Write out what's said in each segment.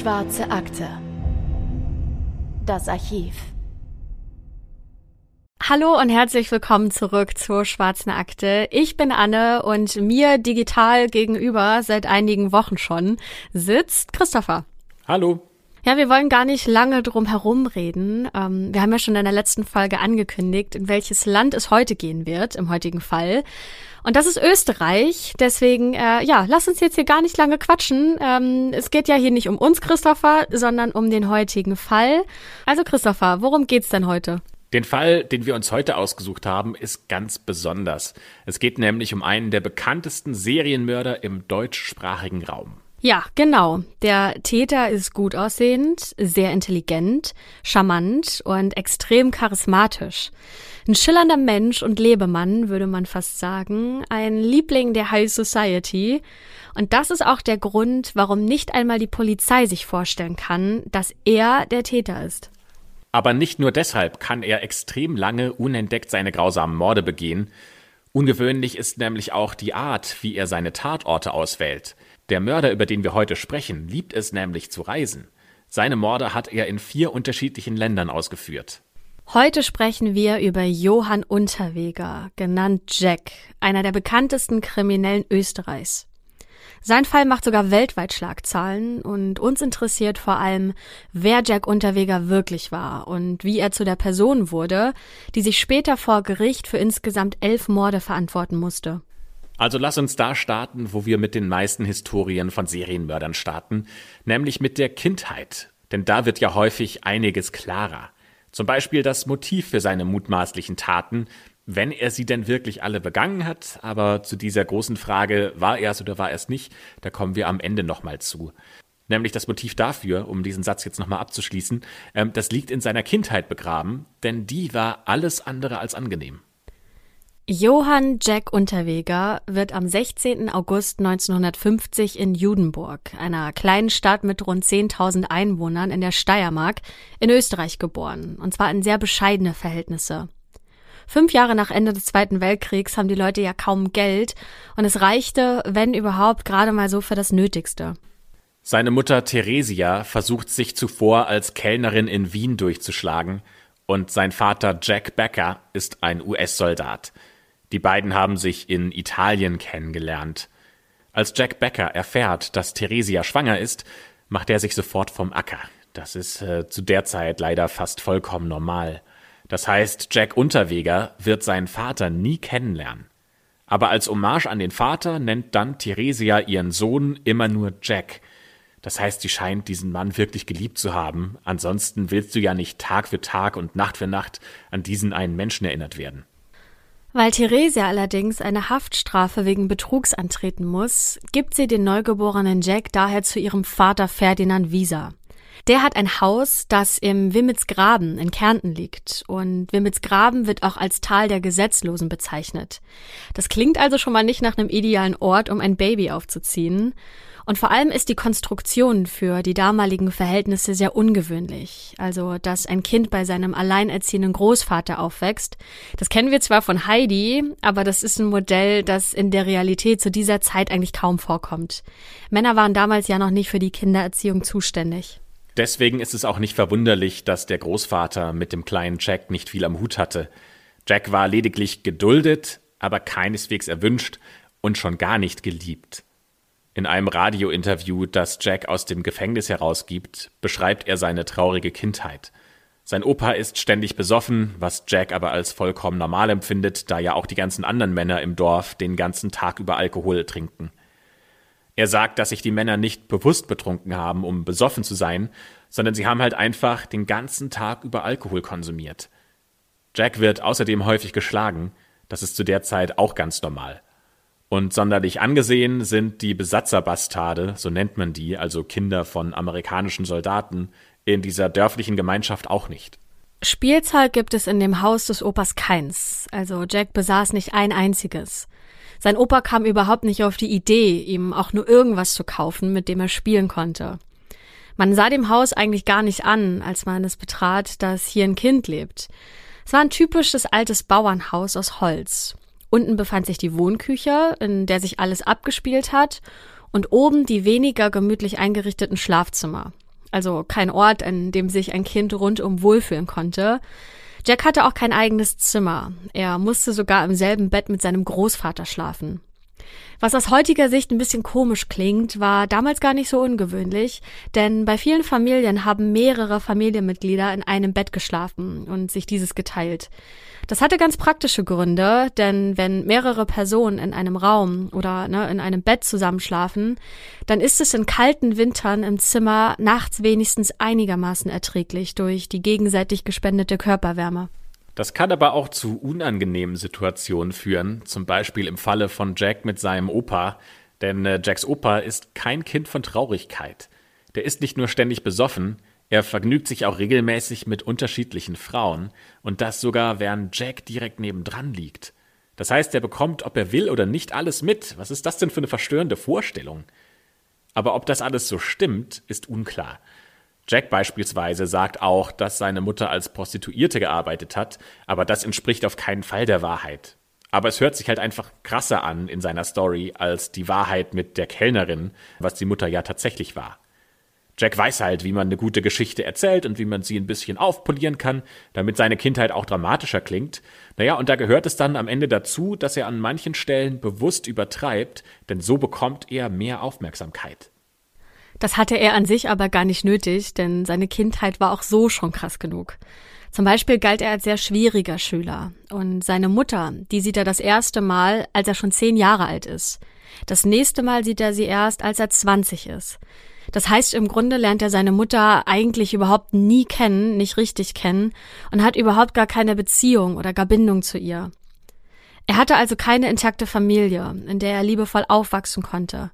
Schwarze Akte. Das Archiv. Hallo und herzlich willkommen zurück zur Schwarzen Akte. Ich bin Anne und mir digital gegenüber seit einigen Wochen schon sitzt Christopher. Hallo. Ja, wir wollen gar nicht lange drum herum reden. Ähm, wir haben ja schon in der letzten Folge angekündigt, in welches Land es heute gehen wird, im heutigen Fall. Und das ist Österreich. Deswegen, äh, ja, lass uns jetzt hier gar nicht lange quatschen. Ähm, es geht ja hier nicht um uns, Christopher, sondern um den heutigen Fall. Also, Christopher, worum geht's denn heute? Den Fall, den wir uns heute ausgesucht haben, ist ganz besonders. Es geht nämlich um einen der bekanntesten Serienmörder im deutschsprachigen Raum. Ja, genau. Der Täter ist gut aussehend, sehr intelligent, charmant und extrem charismatisch. Ein schillernder Mensch und Lebemann, würde man fast sagen, ein Liebling der High Society. Und das ist auch der Grund, warum nicht einmal die Polizei sich vorstellen kann, dass er der Täter ist. Aber nicht nur deshalb kann er extrem lange unentdeckt seine grausamen Morde begehen. Ungewöhnlich ist nämlich auch die Art, wie er seine Tatorte auswählt. Der Mörder, über den wir heute sprechen, liebt es nämlich zu reisen. Seine Morde hat er in vier unterschiedlichen Ländern ausgeführt. Heute sprechen wir über Johann Unterweger, genannt Jack, einer der bekanntesten Kriminellen Österreichs. Sein Fall macht sogar weltweit Schlagzahlen und uns interessiert vor allem, wer Jack Unterweger wirklich war und wie er zu der Person wurde, die sich später vor Gericht für insgesamt elf Morde verantworten musste. Also lass uns da starten, wo wir mit den meisten Historien von Serienmördern starten, nämlich mit der Kindheit. Denn da wird ja häufig einiges klarer. Zum Beispiel das Motiv für seine mutmaßlichen Taten, wenn er sie denn wirklich alle begangen hat. Aber zu dieser großen Frage, war er es oder war er es nicht, da kommen wir am Ende nochmal zu. Nämlich das Motiv dafür, um diesen Satz jetzt nochmal abzuschließen, ähm, das liegt in seiner Kindheit begraben, denn die war alles andere als angenehm. Johann Jack Unterweger wird am 16. August 1950 in Judenburg, einer kleinen Stadt mit rund 10.000 Einwohnern in der Steiermark, in Österreich geboren, und zwar in sehr bescheidene Verhältnisse. Fünf Jahre nach Ende des Zweiten Weltkriegs haben die Leute ja kaum Geld und es reichte, wenn überhaupt, gerade mal so für das Nötigste. Seine Mutter Theresia versucht sich zuvor als Kellnerin in Wien durchzuschlagen und sein Vater Jack Becker ist ein US-Soldat. Die beiden haben sich in Italien kennengelernt. Als Jack Becker erfährt, dass Theresia schwanger ist, macht er sich sofort vom Acker. Das ist äh, zu der Zeit leider fast vollkommen normal. Das heißt, Jack Unterweger wird seinen Vater nie kennenlernen. Aber als Hommage an den Vater nennt dann Theresia ihren Sohn immer nur Jack. Das heißt, sie scheint diesen Mann wirklich geliebt zu haben. Ansonsten willst du ja nicht Tag für Tag und Nacht für Nacht an diesen einen Menschen erinnert werden. Weil Theresia allerdings eine Haftstrafe wegen Betrugs antreten muss, gibt sie den neugeborenen Jack daher zu ihrem Vater Ferdinand Wieser. Der hat ein Haus, das im Wimmelsgraben in Kärnten liegt. Und Wimmelsgraben wird auch als Tal der Gesetzlosen bezeichnet. Das klingt also schon mal nicht nach einem idealen Ort, um ein Baby aufzuziehen. Und vor allem ist die Konstruktion für die damaligen Verhältnisse sehr ungewöhnlich. Also, dass ein Kind bei seinem alleinerziehenden Großvater aufwächst. Das kennen wir zwar von Heidi, aber das ist ein Modell, das in der Realität zu dieser Zeit eigentlich kaum vorkommt. Männer waren damals ja noch nicht für die Kindererziehung zuständig. Deswegen ist es auch nicht verwunderlich, dass der Großvater mit dem kleinen Jack nicht viel am Hut hatte. Jack war lediglich geduldet, aber keineswegs erwünscht und schon gar nicht geliebt. In einem Radiointerview, das Jack aus dem Gefängnis herausgibt, beschreibt er seine traurige Kindheit. Sein Opa ist ständig besoffen, was Jack aber als vollkommen normal empfindet, da ja auch die ganzen anderen Männer im Dorf den ganzen Tag über Alkohol trinken. Er sagt, dass sich die Männer nicht bewusst betrunken haben, um besoffen zu sein, sondern sie haben halt einfach den ganzen Tag über Alkohol konsumiert. Jack wird außerdem häufig geschlagen, das ist zu der Zeit auch ganz normal. Und sonderlich angesehen sind die Besatzerbastarde, so nennt man die, also Kinder von amerikanischen Soldaten, in dieser dörflichen Gemeinschaft auch nicht. Spielzeug gibt es in dem Haus des Opas keins, also Jack besaß nicht ein einziges. Sein Opa kam überhaupt nicht auf die Idee, ihm auch nur irgendwas zu kaufen, mit dem er spielen konnte. Man sah dem Haus eigentlich gar nicht an, als man es betrat, dass hier ein Kind lebt. Es war ein typisches altes Bauernhaus aus Holz. Unten befand sich die Wohnküche, in der sich alles abgespielt hat, und oben die weniger gemütlich eingerichteten Schlafzimmer. also kein Ort, an dem sich ein Kind rundum wohlfühlen konnte. Jack hatte auch kein eigenes Zimmer. Er musste sogar im selben Bett mit seinem Großvater schlafen. Was aus heutiger Sicht ein bisschen komisch klingt, war damals gar nicht so ungewöhnlich, denn bei vielen Familien haben mehrere Familienmitglieder in einem Bett geschlafen und sich dieses geteilt. Das hatte ganz praktische Gründe, denn wenn mehrere Personen in einem Raum oder ne, in einem Bett zusammenschlafen, dann ist es in kalten Wintern im Zimmer nachts wenigstens einigermaßen erträglich durch die gegenseitig gespendete Körperwärme. Das kann aber auch zu unangenehmen Situationen führen, zum Beispiel im Falle von Jack mit seinem Opa, denn äh, Jacks Opa ist kein Kind von Traurigkeit. Der ist nicht nur ständig besoffen, er vergnügt sich auch regelmäßig mit unterschiedlichen Frauen und das sogar während Jack direkt nebendran liegt. Das heißt, er bekommt, ob er will oder nicht, alles mit. Was ist das denn für eine verstörende Vorstellung? Aber ob das alles so stimmt, ist unklar. Jack beispielsweise sagt auch, dass seine Mutter als Prostituierte gearbeitet hat, aber das entspricht auf keinen Fall der Wahrheit. Aber es hört sich halt einfach krasser an in seiner Story als die Wahrheit mit der Kellnerin, was die Mutter ja tatsächlich war. Jack weiß halt, wie man eine gute Geschichte erzählt und wie man sie ein bisschen aufpolieren kann, damit seine Kindheit auch dramatischer klingt. Naja, und da gehört es dann am Ende dazu, dass er an manchen Stellen bewusst übertreibt, denn so bekommt er mehr Aufmerksamkeit. Das hatte er an sich aber gar nicht nötig, denn seine Kindheit war auch so schon krass genug. Zum Beispiel galt er als sehr schwieriger Schüler. Und seine Mutter, die sieht er das erste Mal, als er schon zehn Jahre alt ist. Das nächste Mal sieht er sie erst, als er 20 ist. Das heißt, im Grunde lernt er seine Mutter eigentlich überhaupt nie kennen, nicht richtig kennen und hat überhaupt gar keine Beziehung oder gar Bindung zu ihr. Er hatte also keine intakte Familie, in der er liebevoll aufwachsen konnte.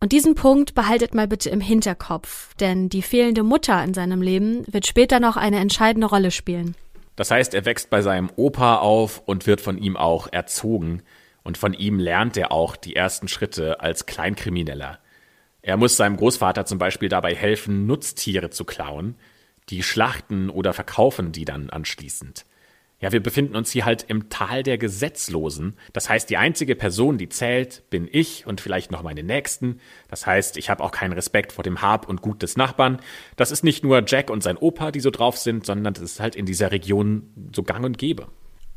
Und diesen Punkt behaltet mal bitte im Hinterkopf, denn die fehlende Mutter in seinem Leben wird später noch eine entscheidende Rolle spielen. Das heißt, er wächst bei seinem Opa auf und wird von ihm auch erzogen. Und von ihm lernt er auch die ersten Schritte als Kleinkrimineller. Er muss seinem Großvater zum Beispiel dabei helfen, Nutztiere zu klauen, die schlachten oder verkaufen die dann anschließend. Ja, wir befinden uns hier halt im Tal der Gesetzlosen. Das heißt, die einzige Person, die zählt, bin ich und vielleicht noch meine Nächsten. Das heißt, ich habe auch keinen Respekt vor dem Hab und Gut des Nachbarn. Das ist nicht nur Jack und sein Opa, die so drauf sind, sondern das ist halt in dieser Region so gang und gäbe.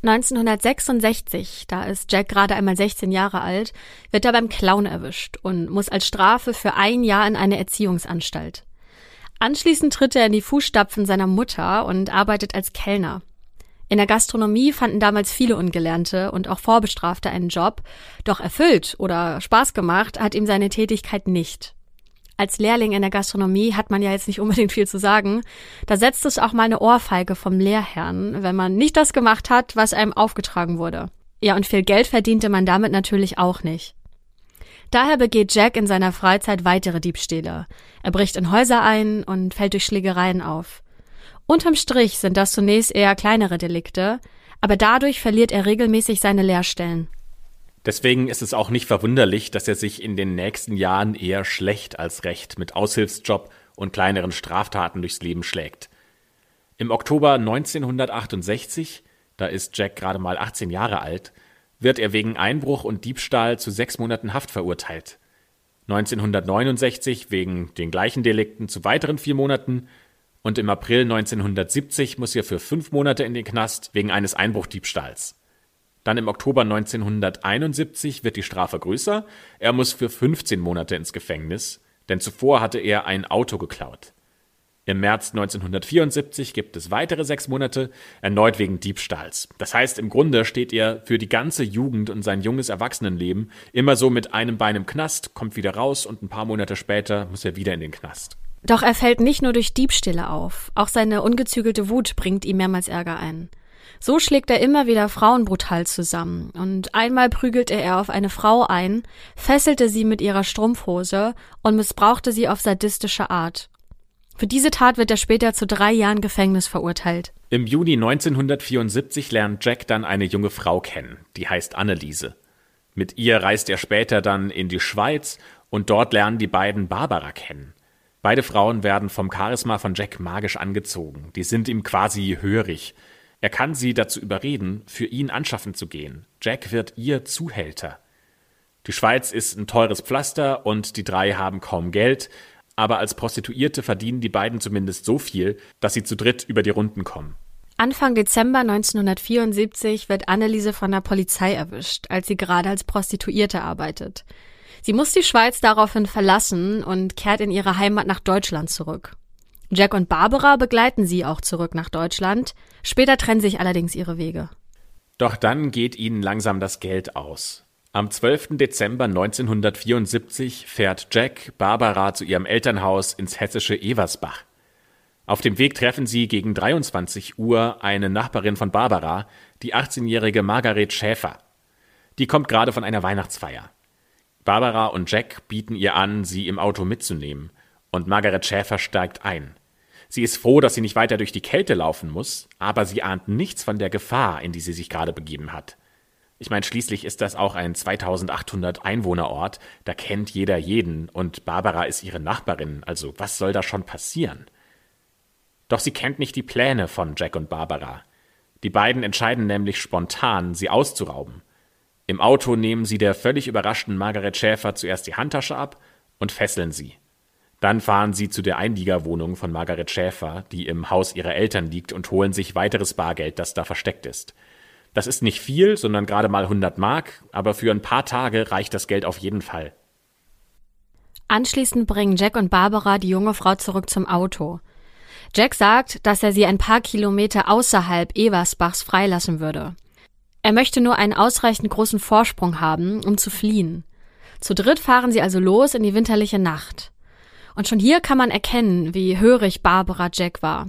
1966, da ist Jack gerade einmal 16 Jahre alt, wird er beim Clown erwischt und muss als Strafe für ein Jahr in eine Erziehungsanstalt. Anschließend tritt er in die Fußstapfen seiner Mutter und arbeitet als Kellner. In der Gastronomie fanden damals viele Ungelernte und auch Vorbestrafte einen Job, doch erfüllt oder Spaß gemacht hat ihm seine Tätigkeit nicht. Als Lehrling in der Gastronomie hat man ja jetzt nicht unbedingt viel zu sagen. Da setzt es auch mal eine Ohrfeige vom Lehrherrn, wenn man nicht das gemacht hat, was einem aufgetragen wurde. Ja, und viel Geld verdiente man damit natürlich auch nicht. Daher begeht Jack in seiner Freizeit weitere Diebstähle. Er bricht in Häuser ein und fällt durch Schlägereien auf. Unterm Strich sind das zunächst eher kleinere Delikte, aber dadurch verliert er regelmäßig seine Lehrstellen. Deswegen ist es auch nicht verwunderlich, dass er sich in den nächsten Jahren eher schlecht als recht mit Aushilfsjob und kleineren Straftaten durchs Leben schlägt. Im Oktober 1968, da ist Jack gerade mal 18 Jahre alt, wird er wegen Einbruch und Diebstahl zu sechs Monaten Haft verurteilt. 1969 wegen den gleichen Delikten zu weiteren vier Monaten und im April 1970 muss er für fünf Monate in den Knast wegen eines Einbruchdiebstahls. Dann im Oktober 1971 wird die Strafe größer. Er muss für 15 Monate ins Gefängnis, denn zuvor hatte er ein Auto geklaut. Im März 1974 gibt es weitere sechs Monate, erneut wegen Diebstahls. Das heißt, im Grunde steht er für die ganze Jugend und sein junges Erwachsenenleben immer so mit einem Bein im Knast, kommt wieder raus und ein paar Monate später muss er wieder in den Knast. Doch er fällt nicht nur durch Diebstähle auf, auch seine ungezügelte Wut bringt ihm mehrmals Ärger ein. So schlägt er immer wieder Frauen brutal zusammen, und einmal prügelte er auf eine Frau ein, fesselte sie mit ihrer Strumpfhose und missbrauchte sie auf sadistische Art. Für diese Tat wird er später zu drei Jahren Gefängnis verurteilt. Im Juni 1974 lernt Jack dann eine junge Frau kennen, die heißt Anneliese. Mit ihr reist er später dann in die Schweiz und dort lernen die beiden Barbara kennen. Beide Frauen werden vom Charisma von Jack magisch angezogen. Die sind ihm quasi hörig. Er kann sie dazu überreden, für ihn anschaffen zu gehen. Jack wird ihr Zuhälter. Die Schweiz ist ein teures Pflaster und die drei haben kaum Geld, aber als Prostituierte verdienen die beiden zumindest so viel, dass sie zu dritt über die Runden kommen. Anfang Dezember 1974 wird Anneliese von der Polizei erwischt, als sie gerade als Prostituierte arbeitet. Sie muss die Schweiz daraufhin verlassen und kehrt in ihre Heimat nach Deutschland zurück. Jack und Barbara begleiten sie auch zurück nach Deutschland. Später trennen sich allerdings ihre Wege. Doch dann geht ihnen langsam das Geld aus. Am 12. Dezember 1974 fährt Jack Barbara zu ihrem Elternhaus ins hessische Eversbach. Auf dem Weg treffen sie gegen 23 Uhr eine Nachbarin von Barbara, die 18-jährige Margaret Schäfer. Die kommt gerade von einer Weihnachtsfeier. Barbara und Jack bieten ihr an, sie im Auto mitzunehmen, und Margaret Schäfer steigt ein. Sie ist froh, dass sie nicht weiter durch die Kälte laufen muss, aber sie ahnt nichts von der Gefahr, in die sie sich gerade begeben hat. Ich meine, schließlich ist das auch ein 2800 Einwohnerort, da kennt jeder jeden und Barbara ist ihre Nachbarin, also was soll da schon passieren? Doch sie kennt nicht die Pläne von Jack und Barbara. Die beiden entscheiden nämlich spontan, sie auszurauben. Im Auto nehmen sie der völlig überraschten Margaret Schäfer zuerst die Handtasche ab und fesseln sie. Dann fahren sie zu der Einliegerwohnung von Margaret Schäfer, die im Haus ihrer Eltern liegt, und holen sich weiteres Bargeld, das da versteckt ist. Das ist nicht viel, sondern gerade mal 100 Mark, aber für ein paar Tage reicht das Geld auf jeden Fall. Anschließend bringen Jack und Barbara die junge Frau zurück zum Auto. Jack sagt, dass er sie ein paar Kilometer außerhalb Eversbachs freilassen würde. Er möchte nur einen ausreichend großen Vorsprung haben, um zu fliehen. Zu dritt fahren sie also los in die winterliche Nacht. Und schon hier kann man erkennen, wie hörig Barbara Jack war.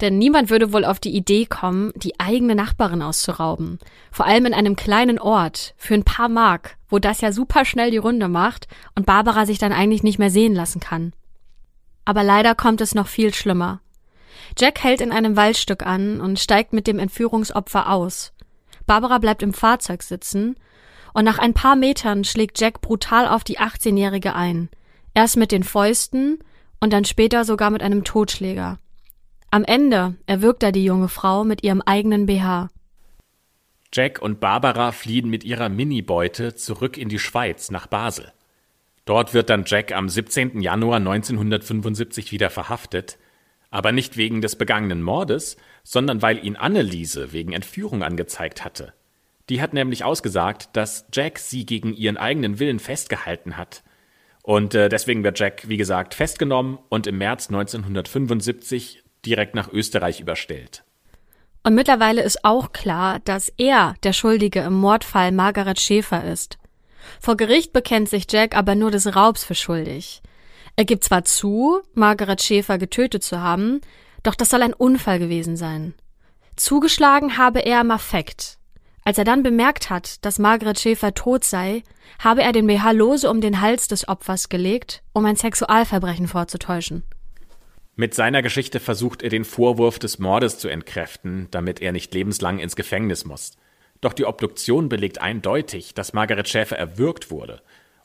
Denn niemand würde wohl auf die Idee kommen, die eigene Nachbarin auszurauben. Vor allem in einem kleinen Ort, für ein paar Mark, wo das ja super schnell die Runde macht und Barbara sich dann eigentlich nicht mehr sehen lassen kann. Aber leider kommt es noch viel schlimmer. Jack hält in einem Waldstück an und steigt mit dem Entführungsopfer aus. Barbara bleibt im Fahrzeug sitzen und nach ein paar Metern schlägt Jack brutal auf die 18-Jährige ein. Erst mit den Fäusten und dann später sogar mit einem Totschläger. Am Ende erwürgt er die junge Frau mit ihrem eigenen BH. Jack und Barbara fliehen mit ihrer Minibeute zurück in die Schweiz nach Basel. Dort wird dann Jack am 17. Januar 1975 wieder verhaftet, aber nicht wegen des begangenen Mordes, sondern weil ihn Anneliese wegen Entführung angezeigt hatte. Die hat nämlich ausgesagt, dass Jack sie gegen ihren eigenen Willen festgehalten hat. Und äh, deswegen wird Jack, wie gesagt, festgenommen und im März 1975 direkt nach Österreich überstellt. Und mittlerweile ist auch klar, dass er der Schuldige im Mordfall Margaret Schäfer ist. Vor Gericht bekennt sich Jack aber nur des Raubs für schuldig. Er gibt zwar zu, Margaret Schäfer getötet zu haben, doch das soll ein Unfall gewesen sein. Zugeschlagen habe er im Affekt. Als er dann bemerkt hat, dass Margaret Schäfer tot sei, habe er den BH lose um den Hals des Opfers gelegt, um ein Sexualverbrechen vorzutäuschen. Mit seiner Geschichte versucht er den Vorwurf des Mordes zu entkräften, damit er nicht lebenslang ins Gefängnis muss. Doch die Obduktion belegt eindeutig, dass Margaret Schäfer erwürgt wurde.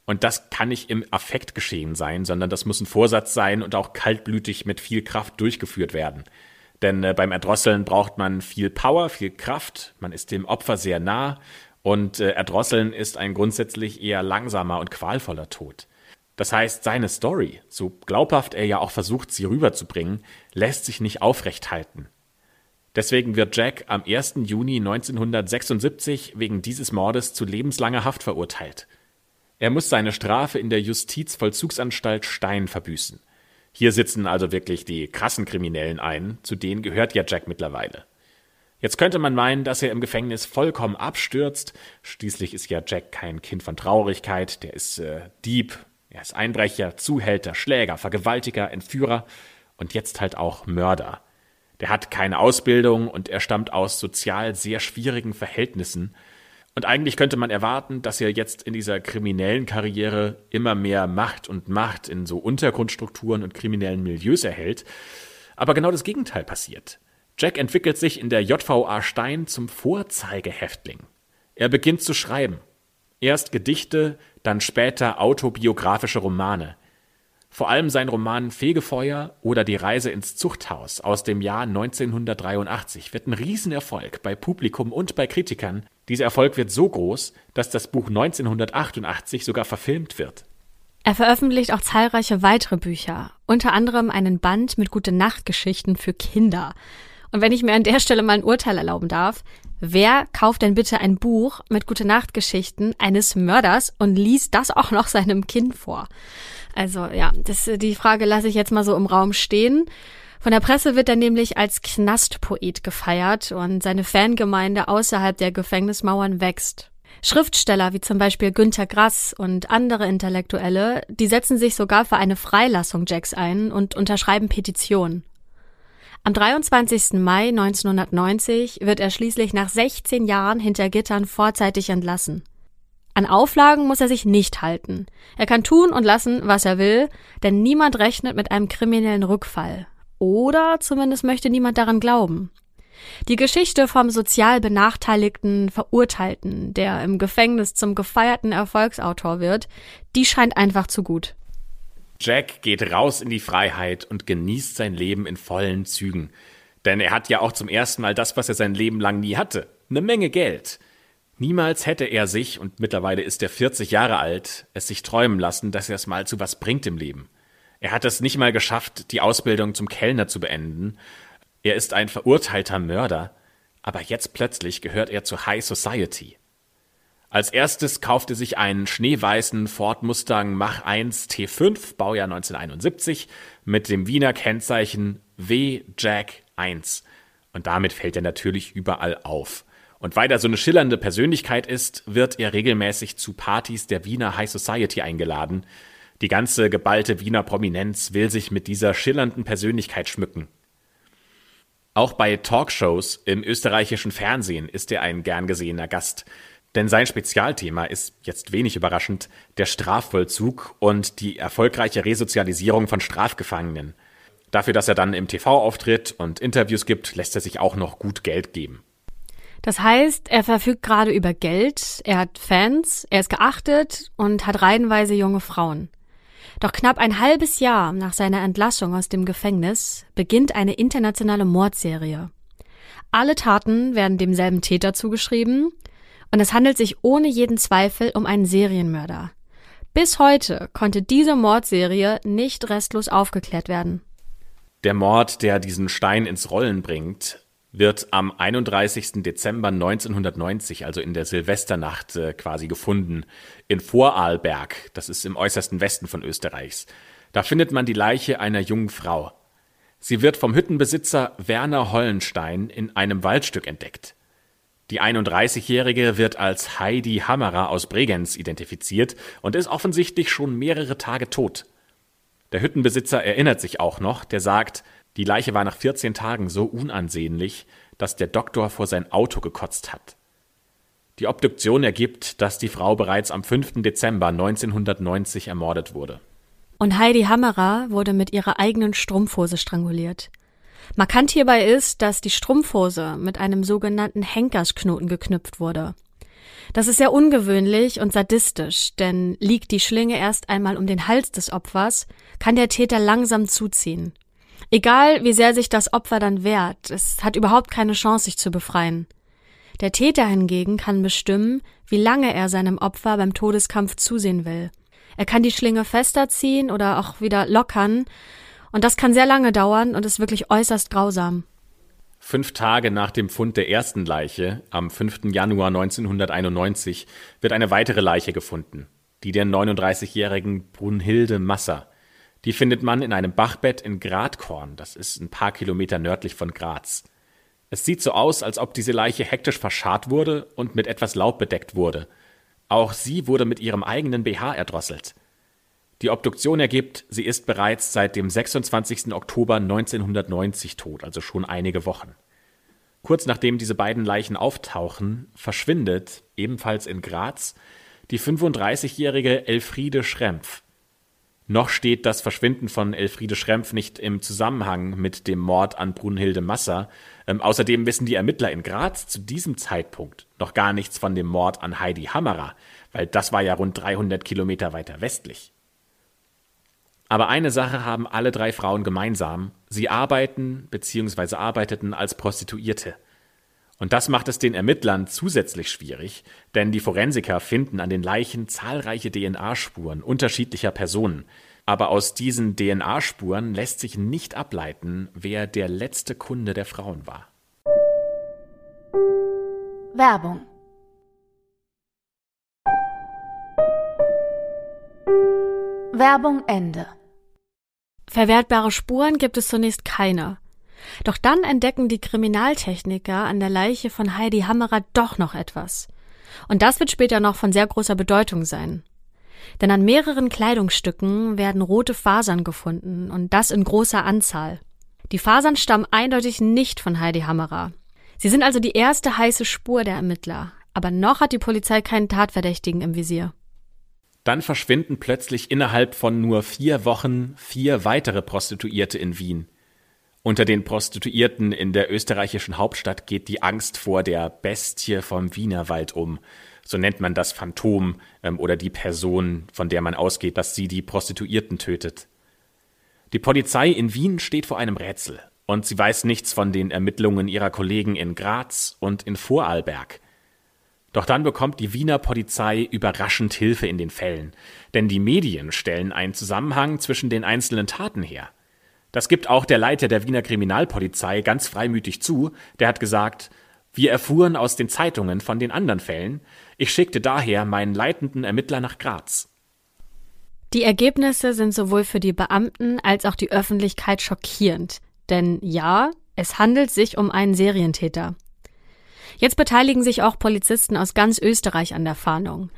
Und das kann nicht im Affekt geschehen sein, sondern das muss ein Vorsatz sein und auch kaltblütig mit viel Kraft durchgeführt werden. Denn äh, beim Erdrosseln braucht man viel Power, viel Kraft, man ist dem Opfer sehr nah und äh, Erdrosseln ist ein grundsätzlich eher langsamer und qualvoller Tod. Das heißt, seine Story, so glaubhaft er ja auch versucht, sie rüberzubringen, lässt sich nicht aufrecht halten. Deswegen wird Jack am 1. Juni 1976 wegen dieses Mordes zu lebenslanger Haft verurteilt. Er muss seine Strafe in der Justizvollzugsanstalt Stein verbüßen. Hier sitzen also wirklich die krassen Kriminellen ein, zu denen gehört ja Jack mittlerweile. Jetzt könnte man meinen, dass er im Gefängnis vollkommen abstürzt. Schließlich ist ja Jack kein Kind von Traurigkeit, der ist äh, Dieb, er ist Einbrecher, Zuhälter, Schläger, Vergewaltiger, Entführer und jetzt halt auch Mörder. Der hat keine Ausbildung und er stammt aus sozial sehr schwierigen Verhältnissen. Und eigentlich könnte man erwarten, dass er jetzt in dieser kriminellen Karriere immer mehr Macht und Macht in so Untergrundstrukturen und kriminellen Milieus erhält. Aber genau das Gegenteil passiert. Jack entwickelt sich in der JVA Stein zum Vorzeigehäftling. Er beginnt zu schreiben. Erst Gedichte, dann später autobiografische Romane. Vor allem sein Roman Fegefeuer oder Die Reise ins Zuchthaus aus dem Jahr 1983 wird ein Riesenerfolg bei Publikum und bei Kritikern. Dieser Erfolg wird so groß, dass das Buch 1988 sogar verfilmt wird. Er veröffentlicht auch zahlreiche weitere Bücher, unter anderem einen Band mit gute Nachtgeschichten für Kinder. Und wenn ich mir an der Stelle mal ein Urteil erlauben darf, wer kauft denn bitte ein Buch mit gute Nachtgeschichten eines Mörders und liest das auch noch seinem Kind vor? Also ja, das, die Frage lasse ich jetzt mal so im Raum stehen. Von der Presse wird er nämlich als Knastpoet gefeiert und seine Fangemeinde außerhalb der Gefängnismauern wächst. Schriftsteller wie zum Beispiel Günter Grass und andere Intellektuelle, die setzen sich sogar für eine Freilassung Jacks ein und unterschreiben Petitionen. Am 23. Mai 1990 wird er schließlich nach 16 Jahren hinter Gittern vorzeitig entlassen. An Auflagen muss er sich nicht halten. Er kann tun und lassen, was er will, denn niemand rechnet mit einem kriminellen Rückfall. Oder zumindest möchte niemand daran glauben. Die Geschichte vom sozial benachteiligten Verurteilten, der im Gefängnis zum gefeierten Erfolgsautor wird, die scheint einfach zu gut. Jack geht raus in die Freiheit und genießt sein Leben in vollen Zügen. Denn er hat ja auch zum ersten Mal das, was er sein Leben lang nie hatte. Eine Menge Geld. Niemals hätte er sich, und mittlerweile ist er 40 Jahre alt, es sich träumen lassen, dass er es mal zu was bringt im Leben. Er hat es nicht mal geschafft, die Ausbildung zum Kellner zu beenden er ist ein verurteilter Mörder, aber jetzt plötzlich gehört er zur High Society. Als erstes kauft er sich einen schneeweißen Ford Mustang Mach 1 T5, Baujahr 1971, mit dem Wiener Kennzeichen W Jack 1. Und damit fällt er natürlich überall auf. Und weil er so eine schillernde Persönlichkeit ist, wird er regelmäßig zu Partys der Wiener High Society eingeladen. Die ganze geballte Wiener Prominenz will sich mit dieser schillernden Persönlichkeit schmücken. Auch bei Talkshows im österreichischen Fernsehen ist er ein gern gesehener Gast. Denn sein Spezialthema ist, jetzt wenig überraschend, der Strafvollzug und die erfolgreiche Resozialisierung von Strafgefangenen. Dafür, dass er dann im TV auftritt und Interviews gibt, lässt er sich auch noch gut Geld geben. Das heißt, er verfügt gerade über Geld, er hat Fans, er ist geachtet und hat reihenweise junge Frauen. Doch knapp ein halbes Jahr nach seiner Entlassung aus dem Gefängnis beginnt eine internationale Mordserie. Alle Taten werden demselben Täter zugeschrieben und es handelt sich ohne jeden Zweifel um einen Serienmörder. Bis heute konnte diese Mordserie nicht restlos aufgeklärt werden. Der Mord, der diesen Stein ins Rollen bringt, wird am 31. Dezember 1990, also in der Silvesternacht, äh, quasi gefunden. In Vorarlberg, das ist im äußersten Westen von Österreichs. Da findet man die Leiche einer jungen Frau. Sie wird vom Hüttenbesitzer Werner Hollenstein in einem Waldstück entdeckt. Die 31-Jährige wird als Heidi Hammerer aus Bregenz identifiziert und ist offensichtlich schon mehrere Tage tot. Der Hüttenbesitzer erinnert sich auch noch, der sagt, die Leiche war nach 14 Tagen so unansehnlich, dass der Doktor vor sein Auto gekotzt hat. Die Obduktion ergibt, dass die Frau bereits am 5. Dezember 1990 ermordet wurde. Und Heidi Hammerer wurde mit ihrer eigenen Strumpfhose stranguliert. Markant hierbei ist, dass die Strumpfhose mit einem sogenannten Henkersknoten geknüpft wurde. Das ist sehr ungewöhnlich und sadistisch, denn liegt die Schlinge erst einmal um den Hals des Opfers, kann der Täter langsam zuziehen. Egal, wie sehr sich das Opfer dann wehrt, es hat überhaupt keine Chance, sich zu befreien. Der Täter hingegen kann bestimmen, wie lange er seinem Opfer beim Todeskampf zusehen will. Er kann die Schlinge fester ziehen oder auch wieder lockern, und das kann sehr lange dauern und ist wirklich äußerst grausam. Fünf Tage nach dem Fund der ersten Leiche, am 5. Januar 1991, wird eine weitere Leiche gefunden, die der 39-jährigen Brunhilde Masser. Die findet man in einem Bachbett in Gradkorn, das ist ein paar Kilometer nördlich von Graz. Es sieht so aus, als ob diese Leiche hektisch verscharrt wurde und mit etwas Laub bedeckt wurde. Auch sie wurde mit ihrem eigenen BH erdrosselt. Die Obduktion ergibt, sie ist bereits seit dem 26. Oktober 1990 tot, also schon einige Wochen. Kurz nachdem diese beiden Leichen auftauchen, verschwindet, ebenfalls in Graz, die 35-jährige Elfriede Schrempf. Noch steht das Verschwinden von Elfriede Schrempf nicht im Zusammenhang mit dem Mord an Brunhilde Masser. Ähm, außerdem wissen die Ermittler in Graz zu diesem Zeitpunkt noch gar nichts von dem Mord an Heidi Hammerer, weil das war ja rund 300 Kilometer weiter westlich. Aber eine Sache haben alle drei Frauen gemeinsam. Sie arbeiten bzw. arbeiteten als Prostituierte. Und das macht es den Ermittlern zusätzlich schwierig, denn die Forensiker finden an den Leichen zahlreiche DNA-Spuren unterschiedlicher Personen. Aber aus diesen DNA-Spuren lässt sich nicht ableiten, wer der letzte Kunde der Frauen war. Werbung Werbung Ende. Verwertbare Spuren gibt es zunächst keine. Doch dann entdecken die Kriminaltechniker an der Leiche von Heidi Hammerer doch noch etwas. Und das wird später noch von sehr großer Bedeutung sein. Denn an mehreren Kleidungsstücken werden rote Fasern gefunden und das in großer Anzahl. Die Fasern stammen eindeutig nicht von Heidi Hammerer. Sie sind also die erste heiße Spur der Ermittler. Aber noch hat die Polizei keinen Tatverdächtigen im Visier. Dann verschwinden plötzlich innerhalb von nur vier Wochen vier weitere Prostituierte in Wien. Unter den Prostituierten in der österreichischen Hauptstadt geht die Angst vor der Bestie vom Wienerwald um. So nennt man das Phantom ähm, oder die Person, von der man ausgeht, dass sie die Prostituierten tötet. Die Polizei in Wien steht vor einem Rätsel und sie weiß nichts von den Ermittlungen ihrer Kollegen in Graz und in Vorarlberg. Doch dann bekommt die Wiener Polizei überraschend Hilfe in den Fällen, denn die Medien stellen einen Zusammenhang zwischen den einzelnen Taten her. Das gibt auch der Leiter der Wiener Kriminalpolizei ganz freimütig zu, der hat gesagt, wir erfuhren aus den Zeitungen von den anderen Fällen, ich schickte daher meinen leitenden Ermittler nach Graz. Die Ergebnisse sind sowohl für die Beamten als auch die Öffentlichkeit schockierend. Denn ja, es handelt sich um einen Serientäter. Jetzt beteiligen sich auch Polizisten aus ganz Österreich an der Fahndung.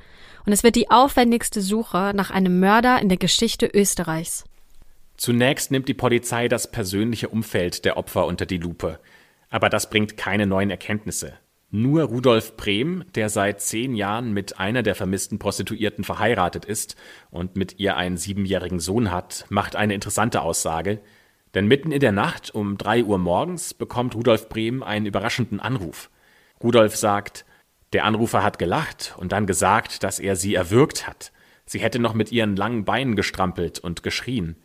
Und es wird die aufwendigste Suche nach einem Mörder in der Geschichte Österreichs. Zunächst nimmt die Polizei das persönliche Umfeld der Opfer unter die Lupe. Aber das bringt keine neuen Erkenntnisse. Nur Rudolf Brehm, der seit zehn Jahren mit einer der vermissten Prostituierten verheiratet ist und mit ihr einen siebenjährigen Sohn hat, macht eine interessante Aussage. Denn mitten in der Nacht um drei Uhr morgens bekommt Rudolf Brehm einen überraschenden Anruf. Rudolf sagt, der Anrufer hat gelacht und dann gesagt, dass er sie erwürgt hat. Sie hätte noch mit ihren langen Beinen gestrampelt und geschrien.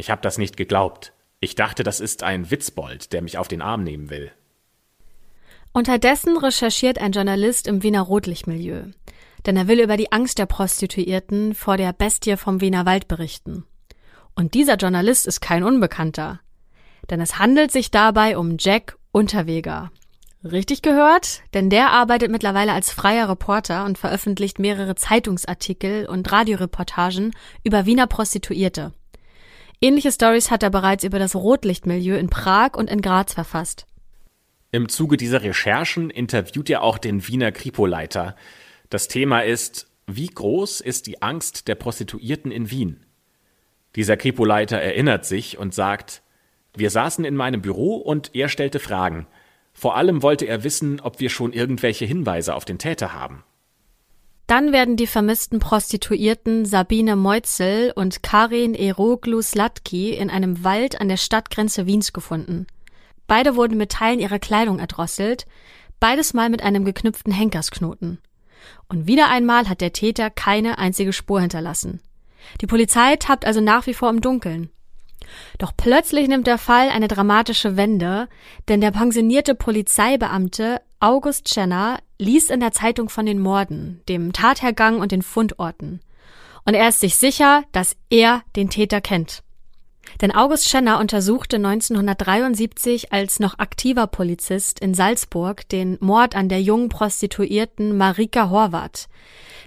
Ich habe das nicht geglaubt. Ich dachte, das ist ein Witzbold, der mich auf den Arm nehmen will. Unterdessen recherchiert ein Journalist im Wiener Rotlichtmilieu. Denn er will über die Angst der Prostituierten vor der Bestie vom Wiener Wald berichten. Und dieser Journalist ist kein Unbekannter. Denn es handelt sich dabei um Jack Unterweger. Richtig gehört, denn der arbeitet mittlerweile als freier Reporter und veröffentlicht mehrere Zeitungsartikel und Radioreportagen über Wiener Prostituierte. Ähnliche Stories hat er bereits über das Rotlichtmilieu in Prag und in Graz verfasst. Im Zuge dieser Recherchen interviewt er auch den Wiener Kripo-Leiter. Das Thema ist, wie groß ist die Angst der Prostituierten in Wien? Dieser Kripo-Leiter erinnert sich und sagt, wir saßen in meinem Büro und er stellte Fragen – vor allem wollte er wissen, ob wir schon irgendwelche Hinweise auf den Täter haben. Dann werden die vermissten Prostituierten Sabine Meutzel und Karin Eroglu-Slatki in einem Wald an der Stadtgrenze Wiens gefunden. Beide wurden mit Teilen ihrer Kleidung erdrosselt, beides mal mit einem geknüpften Henkersknoten. Und wieder einmal hat der Täter keine einzige Spur hinterlassen. Die Polizei tappt also nach wie vor im Dunkeln. Doch plötzlich nimmt der Fall eine dramatische Wende, denn der pensionierte Polizeibeamte August Schenner liest in der Zeitung von den Morden, dem Tathergang und den Fundorten. Und er ist sich sicher, dass er den Täter kennt. Denn August Schenner untersuchte 1973 als noch aktiver Polizist in Salzburg den Mord an der jungen Prostituierten Marika Horvath.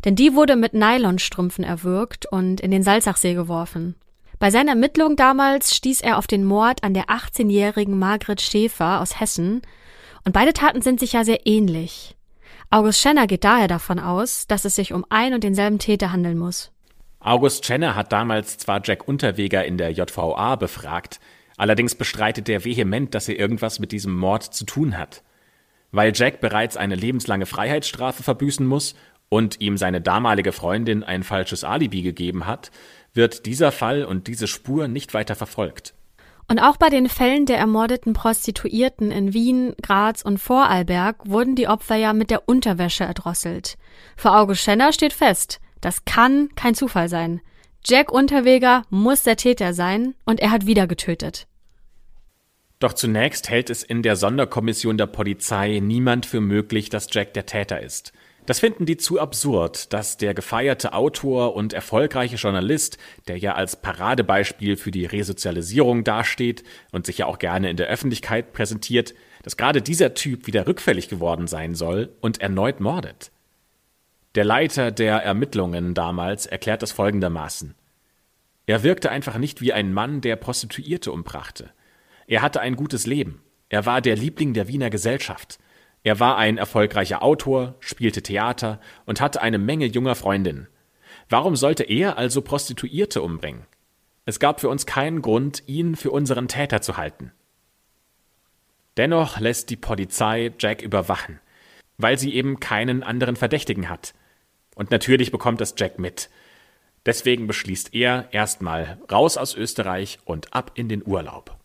Denn die wurde mit Nylonstrümpfen erwürgt und in den Salzachsee geworfen. Bei seiner Ermittlung damals stieß er auf den Mord an der 18-jährigen Margret Schäfer aus Hessen und beide Taten sind sich ja sehr ähnlich. August Schenner geht daher davon aus, dass es sich um ein und denselben Täter handeln muss. August Schenner hat damals zwar Jack Unterweger in der JVA befragt, allerdings bestreitet er vehement, dass er irgendwas mit diesem Mord zu tun hat. Weil Jack bereits eine lebenslange Freiheitsstrafe verbüßen muss und ihm seine damalige Freundin ein falsches Alibi gegeben hat, wird dieser Fall und diese Spur nicht weiter verfolgt. Und auch bei den Fällen der ermordeten Prostituierten in Wien, Graz und Vorarlberg wurden die Opfer ja mit der Unterwäsche erdrosselt. Für August Schenner steht fest, das kann kein Zufall sein. Jack Unterweger muss der Täter sein und er hat wieder getötet. Doch zunächst hält es in der Sonderkommission der Polizei niemand für möglich, dass Jack der Täter ist. Das finden die zu absurd, dass der gefeierte Autor und erfolgreiche Journalist, der ja als Paradebeispiel für die Resozialisierung dasteht und sich ja auch gerne in der Öffentlichkeit präsentiert, dass gerade dieser Typ wieder rückfällig geworden sein soll und erneut mordet. Der Leiter der Ermittlungen damals erklärt das folgendermaßen. Er wirkte einfach nicht wie ein Mann, der Prostituierte umbrachte. Er hatte ein gutes Leben. Er war der Liebling der Wiener Gesellschaft. Er war ein erfolgreicher Autor, spielte Theater und hatte eine Menge junger Freundinnen. Warum sollte er also Prostituierte umbringen? Es gab für uns keinen Grund, ihn für unseren Täter zu halten. Dennoch lässt die Polizei Jack überwachen, weil sie eben keinen anderen Verdächtigen hat. Und natürlich bekommt das Jack mit. Deswegen beschließt er erstmal raus aus Österreich und ab in den Urlaub.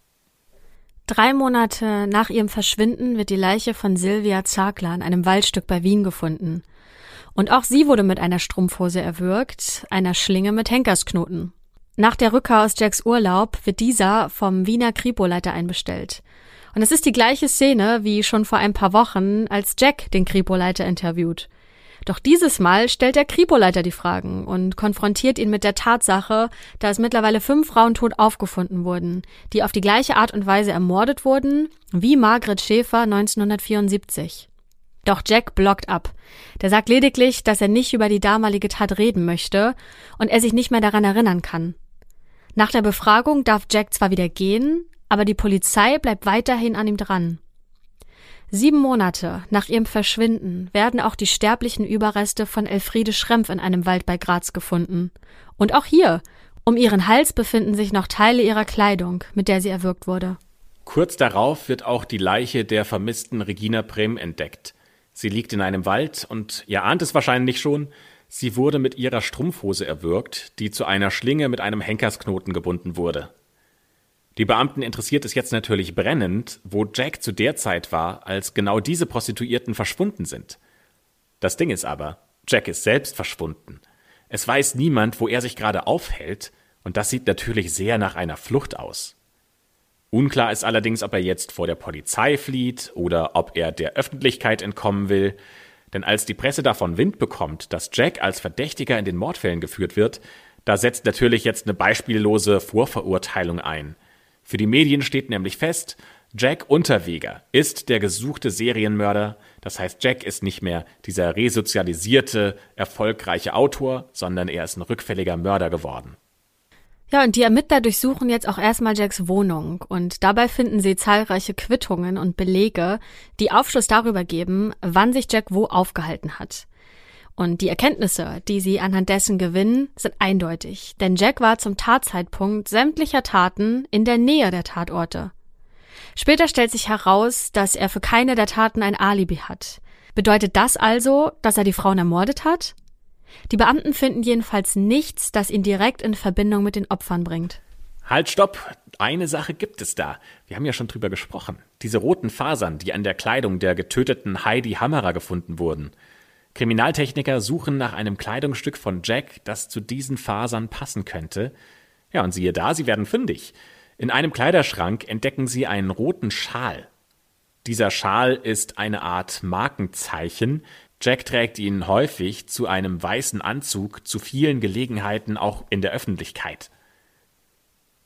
Drei Monate nach ihrem Verschwinden wird die Leiche von Silvia Zagler in einem Waldstück bei Wien gefunden. Und auch sie wurde mit einer Strumpfhose erwürgt, einer Schlinge mit Henkersknoten. Nach der Rückkehr aus Jacks Urlaub wird dieser vom Wiener Kripo-Leiter einbestellt. Und es ist die gleiche Szene wie schon vor ein paar Wochen, als Jack den Kripo-Leiter interviewt. Doch dieses Mal stellt der Kripo-Leiter die Fragen und konfrontiert ihn mit der Tatsache, dass mittlerweile fünf Frauen tot aufgefunden wurden, die auf die gleiche Art und Weise ermordet wurden wie Margret Schäfer 1974. Doch Jack blockt ab. Der sagt lediglich, dass er nicht über die damalige Tat reden möchte und er sich nicht mehr daran erinnern kann. Nach der Befragung darf Jack zwar wieder gehen, aber die Polizei bleibt weiterhin an ihm dran. Sieben Monate nach ihrem Verschwinden werden auch die sterblichen Überreste von Elfriede Schrempf in einem Wald bei Graz gefunden. Und auch hier, um ihren Hals befinden sich noch Teile ihrer Kleidung, mit der sie erwürgt wurde. Kurz darauf wird auch die Leiche der vermissten Regina Prem entdeckt. Sie liegt in einem Wald und ihr ahnt es wahrscheinlich schon, sie wurde mit ihrer Strumpfhose erwürgt, die zu einer Schlinge mit einem Henkersknoten gebunden wurde. Die Beamten interessiert es jetzt natürlich brennend, wo Jack zu der Zeit war, als genau diese Prostituierten verschwunden sind. Das Ding ist aber, Jack ist selbst verschwunden. Es weiß niemand, wo er sich gerade aufhält, und das sieht natürlich sehr nach einer Flucht aus. Unklar ist allerdings, ob er jetzt vor der Polizei flieht oder ob er der Öffentlichkeit entkommen will, denn als die Presse davon Wind bekommt, dass Jack als Verdächtiger in den Mordfällen geführt wird, da setzt natürlich jetzt eine beispiellose Vorverurteilung ein – für die Medien steht nämlich fest, Jack Unterweger ist der gesuchte Serienmörder. Das heißt, Jack ist nicht mehr dieser resozialisierte, erfolgreiche Autor, sondern er ist ein rückfälliger Mörder geworden. Ja, und die Ermittler durchsuchen jetzt auch erstmal Jacks Wohnung und dabei finden sie zahlreiche Quittungen und Belege, die Aufschluss darüber geben, wann sich Jack wo aufgehalten hat. Und die Erkenntnisse, die sie anhand dessen gewinnen, sind eindeutig, denn Jack war zum Tatzeitpunkt sämtlicher Taten in der Nähe der Tatorte. Später stellt sich heraus, dass er für keine der Taten ein Alibi hat. Bedeutet das also, dass er die Frauen ermordet hat? Die Beamten finden jedenfalls nichts, das ihn direkt in Verbindung mit den Opfern bringt. Halt, stopp! Eine Sache gibt es da. Wir haben ja schon drüber gesprochen. Diese roten Fasern, die an der Kleidung der getöteten Heidi Hammerer gefunden wurden. Kriminaltechniker suchen nach einem Kleidungsstück von Jack, das zu diesen Fasern passen könnte. Ja, und siehe da, sie werden fündig. In einem Kleiderschrank entdecken sie einen roten Schal. Dieser Schal ist eine Art Markenzeichen. Jack trägt ihn häufig zu einem weißen Anzug, zu vielen Gelegenheiten auch in der Öffentlichkeit.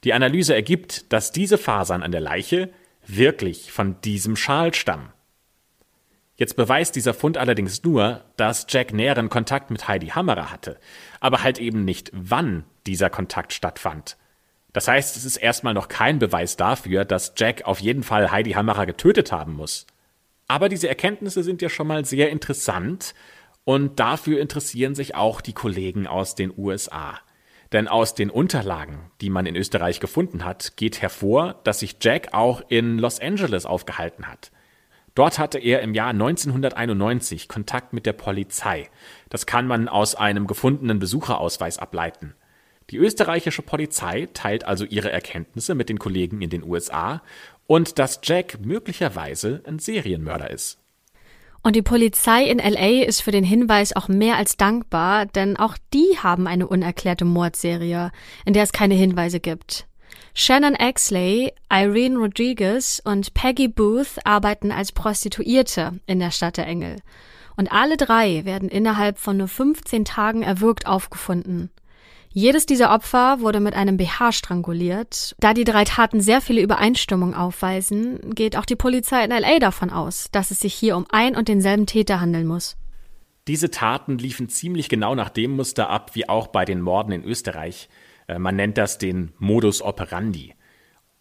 Die Analyse ergibt, dass diese Fasern an der Leiche wirklich von diesem Schal stammen. Jetzt beweist dieser Fund allerdings nur, dass Jack näheren Kontakt mit Heidi Hammerer hatte, aber halt eben nicht, wann dieser Kontakt stattfand. Das heißt, es ist erstmal noch kein Beweis dafür, dass Jack auf jeden Fall Heidi Hammerer getötet haben muss. Aber diese Erkenntnisse sind ja schon mal sehr interessant und dafür interessieren sich auch die Kollegen aus den USA. Denn aus den Unterlagen, die man in Österreich gefunden hat, geht hervor, dass sich Jack auch in Los Angeles aufgehalten hat. Dort hatte er im Jahr 1991 Kontakt mit der Polizei. Das kann man aus einem gefundenen Besucherausweis ableiten. Die österreichische Polizei teilt also ihre Erkenntnisse mit den Kollegen in den USA und dass Jack möglicherweise ein Serienmörder ist. Und die Polizei in LA ist für den Hinweis auch mehr als dankbar, denn auch die haben eine unerklärte Mordserie, in der es keine Hinweise gibt. Shannon Exley, Irene Rodriguez und Peggy Booth arbeiten als Prostituierte in der Stadt der Engel. Und alle drei werden innerhalb von nur 15 Tagen erwürgt aufgefunden. Jedes dieser Opfer wurde mit einem BH stranguliert. Da die drei Taten sehr viele Übereinstimmungen aufweisen, geht auch die Polizei in LA davon aus, dass es sich hier um ein und denselben Täter handeln muss. Diese Taten liefen ziemlich genau nach dem Muster ab wie auch bei den Morden in Österreich. Äh, man nennt das den Modus operandi.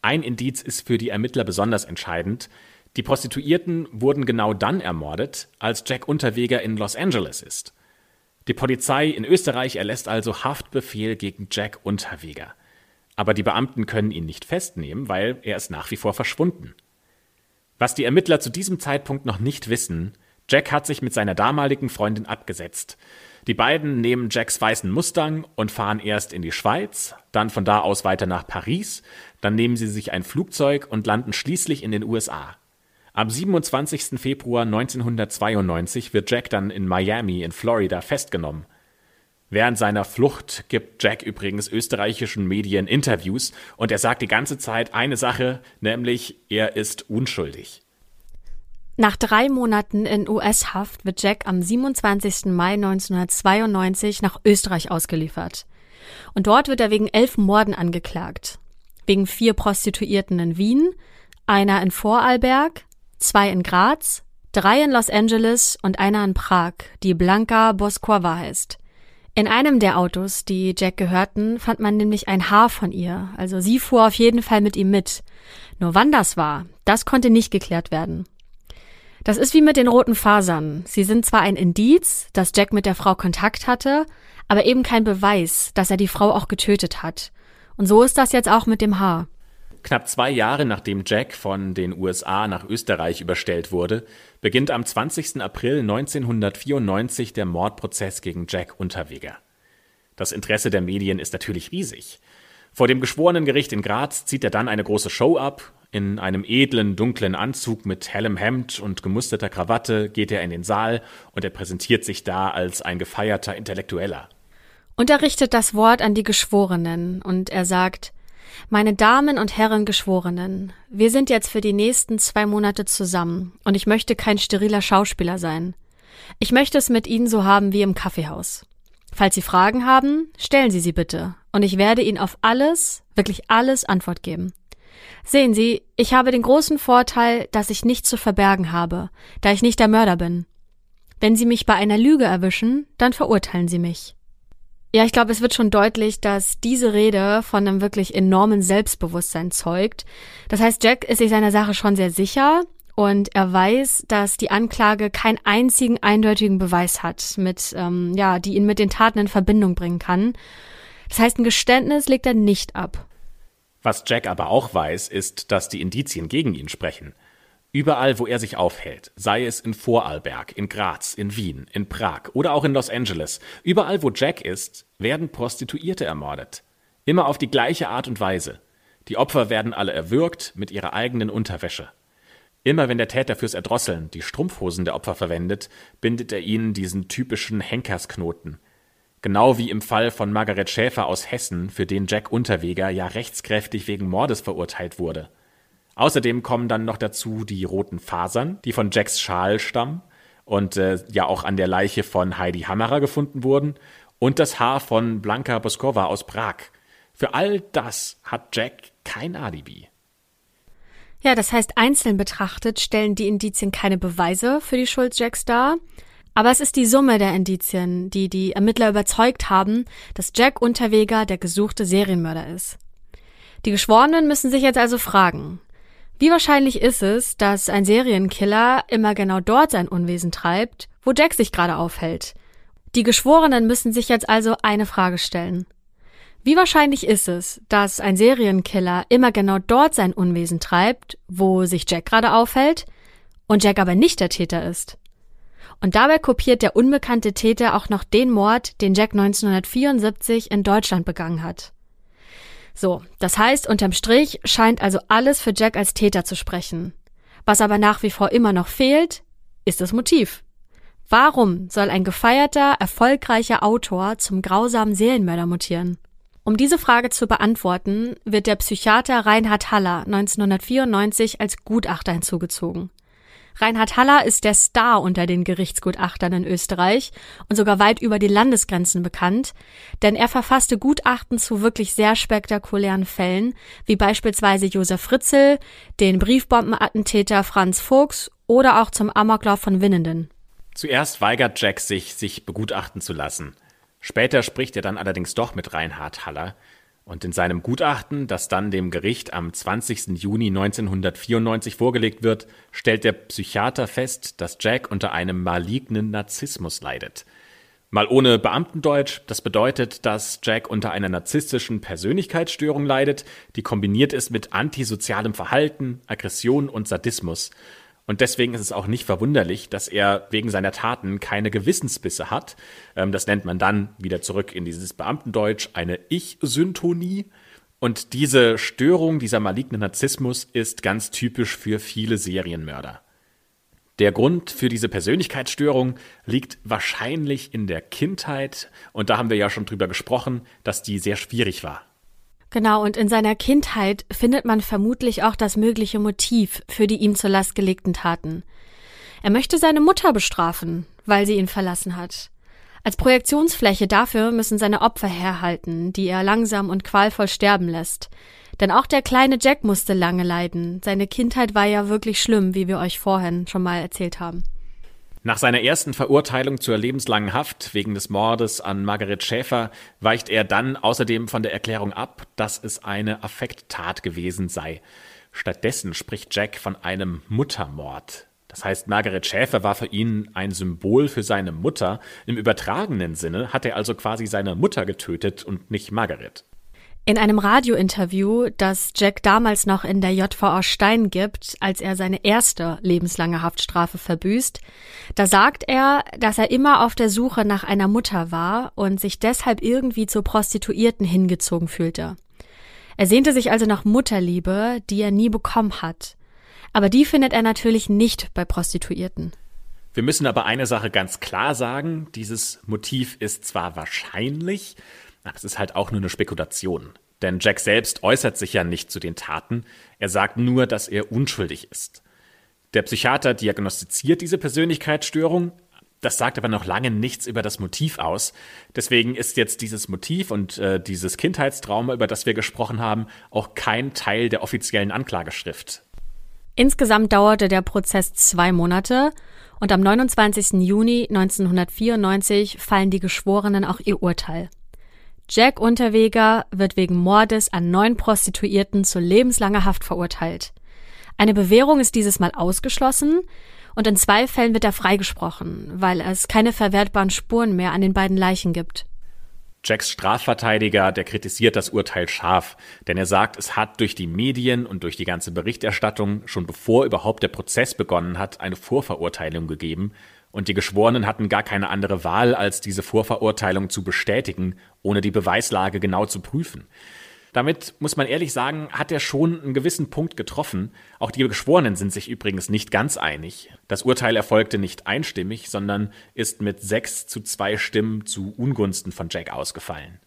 Ein Indiz ist für die Ermittler besonders entscheidend. Die Prostituierten wurden genau dann ermordet, als Jack Unterweger in Los Angeles ist. Die Polizei in Österreich erlässt also Haftbefehl gegen Jack Unterweger. Aber die Beamten können ihn nicht festnehmen, weil er ist nach wie vor verschwunden. Was die Ermittler zu diesem Zeitpunkt noch nicht wissen, Jack hat sich mit seiner damaligen Freundin abgesetzt. Die beiden nehmen Jacks weißen Mustang und fahren erst in die Schweiz, dann von da aus weiter nach Paris, dann nehmen sie sich ein Flugzeug und landen schließlich in den USA. Am 27. Februar 1992 wird Jack dann in Miami in Florida festgenommen. Während seiner Flucht gibt Jack übrigens österreichischen Medien Interviews und er sagt die ganze Zeit eine Sache, nämlich er ist unschuldig. Nach drei Monaten in US-Haft wird Jack am 27. Mai 1992 nach Österreich ausgeliefert. Und dort wird er wegen elf Morden angeklagt. Wegen vier Prostituierten in Wien, einer in Vorarlberg, zwei in Graz, drei in Los Angeles und einer in Prag, die Blanka Boskova heißt. In einem der Autos, die Jack gehörten, fand man nämlich ein Haar von ihr, also sie fuhr auf jeden Fall mit ihm mit. Nur wann das war, das konnte nicht geklärt werden. Das ist wie mit den roten Fasern. Sie sind zwar ein Indiz, dass Jack mit der Frau Kontakt hatte, aber eben kein Beweis, dass er die Frau auch getötet hat. Und so ist das jetzt auch mit dem Haar. Knapp zwei Jahre nachdem Jack von den USA nach Österreich überstellt wurde, beginnt am 20. April 1994 der Mordprozess gegen Jack Unterweger. Das Interesse der Medien ist natürlich riesig. Vor dem Geschworenengericht in Graz zieht er dann eine große Show ab. In einem edlen, dunklen Anzug mit hellem Hemd und gemusterter Krawatte geht er in den Saal und er präsentiert sich da als ein gefeierter Intellektueller. Und er richtet das Wort an die Geschworenen und er sagt, meine Damen und Herren Geschworenen, wir sind jetzt für die nächsten zwei Monate zusammen und ich möchte kein steriler Schauspieler sein. Ich möchte es mit Ihnen so haben wie im Kaffeehaus. Falls Sie Fragen haben, stellen Sie sie bitte und ich werde Ihnen auf alles, wirklich alles Antwort geben. Sehen Sie, ich habe den großen Vorteil, dass ich nichts zu verbergen habe, da ich nicht der Mörder bin. Wenn Sie mich bei einer Lüge erwischen, dann verurteilen Sie mich. Ja, ich glaube, es wird schon deutlich, dass diese Rede von einem wirklich enormen Selbstbewusstsein zeugt. Das heißt, Jack ist sich seiner Sache schon sehr sicher und er weiß, dass die Anklage keinen einzigen eindeutigen Beweis hat, mit ähm, ja, die ihn mit den Taten in Verbindung bringen kann. Das heißt, ein Geständnis legt er nicht ab. Was Jack aber auch weiß, ist, dass die Indizien gegen ihn sprechen. Überall, wo er sich aufhält, sei es in Vorarlberg, in Graz, in Wien, in Prag oder auch in Los Angeles, überall, wo Jack ist, werden Prostituierte ermordet. Immer auf die gleiche Art und Weise. Die Opfer werden alle erwürgt mit ihrer eigenen Unterwäsche. Immer wenn der Täter fürs Erdrosseln die Strumpfhosen der Opfer verwendet, bindet er ihnen diesen typischen Henkersknoten. Genau wie im Fall von Margaret Schäfer aus Hessen, für den Jack Unterweger ja rechtskräftig wegen Mordes verurteilt wurde. Außerdem kommen dann noch dazu die roten Fasern, die von Jacks Schal stammen und äh, ja auch an der Leiche von Heidi Hammerer gefunden wurden und das Haar von Blanka Boskova aus Prag. Für all das hat Jack kein Alibi. Ja, das heißt, einzeln betrachtet stellen die Indizien keine Beweise für die Schuld Jacks dar. Aber es ist die Summe der Indizien, die die Ermittler überzeugt haben, dass Jack Unterweger der gesuchte Serienmörder ist. Die Geschworenen müssen sich jetzt also fragen, wie wahrscheinlich ist es, dass ein Serienkiller immer genau dort sein Unwesen treibt, wo Jack sich gerade aufhält? Die Geschworenen müssen sich jetzt also eine Frage stellen. Wie wahrscheinlich ist es, dass ein Serienkiller immer genau dort sein Unwesen treibt, wo sich Jack gerade aufhält, und Jack aber nicht der Täter ist? Und dabei kopiert der unbekannte Täter auch noch den Mord, den Jack 1974 in Deutschland begangen hat. So, das heißt, unterm Strich scheint also alles für Jack als Täter zu sprechen. Was aber nach wie vor immer noch fehlt, ist das Motiv. Warum soll ein gefeierter, erfolgreicher Autor zum grausamen Seelenmörder mutieren? Um diese Frage zu beantworten, wird der Psychiater Reinhard Haller 1994 als Gutachter hinzugezogen. Reinhard Haller ist der Star unter den Gerichtsgutachtern in Österreich und sogar weit über die Landesgrenzen bekannt, denn er verfasste Gutachten zu wirklich sehr spektakulären Fällen, wie beispielsweise Josef Fritzl, den Briefbombenattentäter Franz Fuchs oder auch zum Amoklauf von Winnenden. Zuerst weigert Jack sich, sich begutachten zu lassen. Später spricht er dann allerdings doch mit Reinhard Haller, und in seinem Gutachten, das dann dem Gericht am 20. Juni 1994 vorgelegt wird, stellt der Psychiater fest, dass Jack unter einem malignen Narzissmus leidet. Mal ohne Beamtendeutsch, das bedeutet, dass Jack unter einer narzisstischen Persönlichkeitsstörung leidet, die kombiniert ist mit antisozialem Verhalten, Aggression und Sadismus. Und deswegen ist es auch nicht verwunderlich, dass er wegen seiner Taten keine Gewissensbisse hat. Ähm, das nennt man dann wieder zurück in dieses Beamtendeutsch eine Ich-Syntonie. Und diese Störung, dieser maligne Narzissmus ist ganz typisch für viele Serienmörder. Der Grund für diese Persönlichkeitsstörung liegt wahrscheinlich in der Kindheit. Und da haben wir ja schon drüber gesprochen, dass die sehr schwierig war. Genau, und in seiner Kindheit findet man vermutlich auch das mögliche Motiv für die ihm zur Last gelegten Taten. Er möchte seine Mutter bestrafen, weil sie ihn verlassen hat. Als Projektionsfläche dafür müssen seine Opfer herhalten, die er langsam und qualvoll sterben lässt. Denn auch der kleine Jack musste lange leiden. Seine Kindheit war ja wirklich schlimm, wie wir euch vorhin schon mal erzählt haben. Nach seiner ersten Verurteilung zur lebenslangen Haft wegen des Mordes an Margaret Schäfer weicht er dann außerdem von der Erklärung ab, dass es eine Affekttat gewesen sei. Stattdessen spricht Jack von einem Muttermord. Das heißt, Margaret Schäfer war für ihn ein Symbol für seine Mutter. Im übertragenen Sinne hat er also quasi seine Mutter getötet und nicht Margaret. In einem Radiointerview, das Jack damals noch in der JVA Stein gibt, als er seine erste lebenslange Haftstrafe verbüßt, da sagt er, dass er immer auf der Suche nach einer Mutter war und sich deshalb irgendwie zu Prostituierten hingezogen fühlte. Er sehnte sich also nach Mutterliebe, die er nie bekommen hat. Aber die findet er natürlich nicht bei Prostituierten. Wir müssen aber eine Sache ganz klar sagen, dieses Motiv ist zwar wahrscheinlich, es ist halt auch nur eine Spekulation. Denn Jack selbst äußert sich ja nicht zu den Taten, er sagt nur, dass er unschuldig ist. Der Psychiater diagnostiziert diese Persönlichkeitsstörung, das sagt aber noch lange nichts über das Motiv aus. Deswegen ist jetzt dieses Motiv und äh, dieses Kindheitstrauma, über das wir gesprochen haben, auch kein Teil der offiziellen Anklageschrift. Insgesamt dauerte der Prozess zwei Monate und am 29. Juni 1994 fallen die Geschworenen auch ihr Urteil. Jack Unterweger wird wegen Mordes an neun Prostituierten zu lebenslanger Haft verurteilt. Eine Bewährung ist dieses Mal ausgeschlossen und in zwei Fällen wird er freigesprochen, weil es keine verwertbaren Spuren mehr an den beiden Leichen gibt. Jacks Strafverteidiger, der kritisiert das Urteil scharf, denn er sagt, es hat durch die Medien und durch die ganze Berichterstattung schon bevor überhaupt der Prozess begonnen hat, eine Vorverurteilung gegeben und die Geschworenen hatten gar keine andere Wahl, als diese Vorverurteilung zu bestätigen, ohne die Beweislage genau zu prüfen. Damit muss man ehrlich sagen, hat er schon einen gewissen Punkt getroffen. Auch die Geschworenen sind sich übrigens nicht ganz einig. Das Urteil erfolgte nicht einstimmig, sondern ist mit sechs zu zwei Stimmen zu Ungunsten von Jack ausgefallen.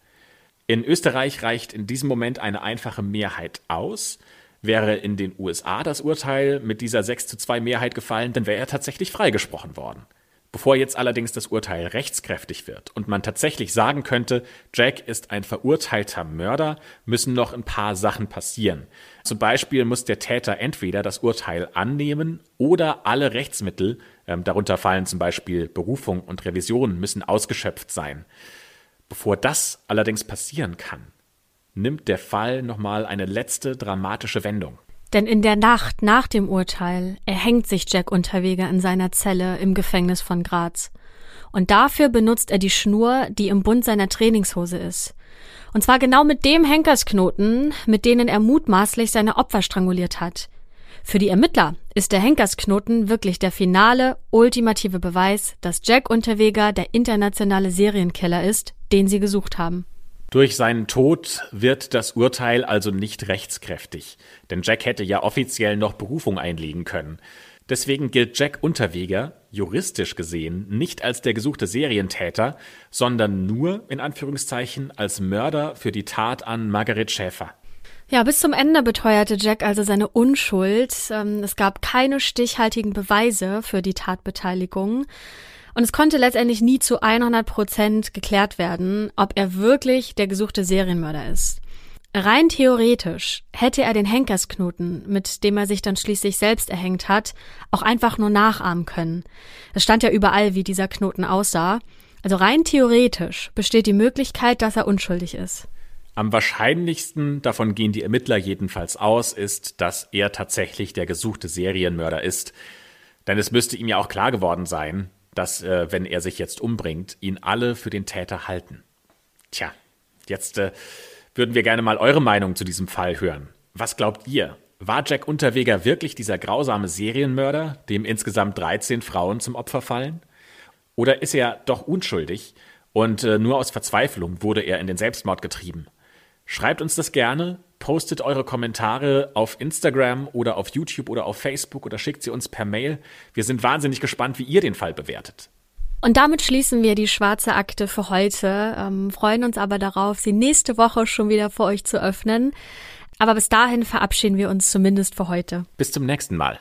In Österreich reicht in diesem Moment eine einfache Mehrheit aus. Wäre in den USA das Urteil mit dieser 6 zu 2 Mehrheit gefallen, dann wäre er tatsächlich freigesprochen worden. Bevor jetzt allerdings das Urteil rechtskräftig wird und man tatsächlich sagen könnte, Jack ist ein verurteilter Mörder, müssen noch ein paar Sachen passieren. Zum Beispiel muss der Täter entweder das Urteil annehmen oder alle Rechtsmittel, ähm, darunter fallen zum Beispiel Berufung und Revision, müssen ausgeschöpft sein. Bevor das allerdings passieren kann, nimmt der Fall nochmal eine letzte dramatische Wendung. Denn in der Nacht nach dem Urteil erhängt sich Jack Unterweger in seiner Zelle im Gefängnis von Graz. Und dafür benutzt er die Schnur, die im Bund seiner Trainingshose ist. Und zwar genau mit dem Henkersknoten, mit denen er mutmaßlich seine Opfer stranguliert hat. Für die Ermittler ist der Henkersknoten wirklich der finale, ultimative Beweis, dass Jack Unterweger der internationale Serienkiller ist, den sie gesucht haben. Durch seinen Tod wird das Urteil also nicht rechtskräftig, denn Jack hätte ja offiziell noch Berufung einlegen können. Deswegen gilt Jack Unterweger, juristisch gesehen, nicht als der gesuchte Serientäter, sondern nur, in Anführungszeichen, als Mörder für die Tat an Margaret Schäfer. Ja, bis zum Ende beteuerte Jack also seine Unschuld. Ähm, es gab keine stichhaltigen Beweise für die Tatbeteiligung. Und es konnte letztendlich nie zu 100 Prozent geklärt werden, ob er wirklich der gesuchte Serienmörder ist. Rein theoretisch hätte er den Henkersknoten, mit dem er sich dann schließlich selbst erhängt hat, auch einfach nur nachahmen können. Es stand ja überall, wie dieser Knoten aussah. Also rein theoretisch besteht die Möglichkeit, dass er unschuldig ist. Am wahrscheinlichsten, davon gehen die Ermittler jedenfalls aus, ist, dass er tatsächlich der gesuchte Serienmörder ist. Denn es müsste ihm ja auch klar geworden sein, dass, äh, wenn er sich jetzt umbringt, ihn alle für den Täter halten. Tja, jetzt äh, würden wir gerne mal eure Meinung zu diesem Fall hören. Was glaubt ihr? War Jack Unterweger wirklich dieser grausame Serienmörder, dem insgesamt 13 Frauen zum Opfer fallen? Oder ist er doch unschuldig und äh, nur aus Verzweiflung wurde er in den Selbstmord getrieben? Schreibt uns das gerne, postet eure Kommentare auf Instagram oder auf YouTube oder auf Facebook oder schickt sie uns per Mail. Wir sind wahnsinnig gespannt, wie ihr den Fall bewertet. Und damit schließen wir die schwarze Akte für heute, ähm, freuen uns aber darauf, sie nächste Woche schon wieder für euch zu öffnen. Aber bis dahin verabschieden wir uns zumindest für heute. Bis zum nächsten Mal.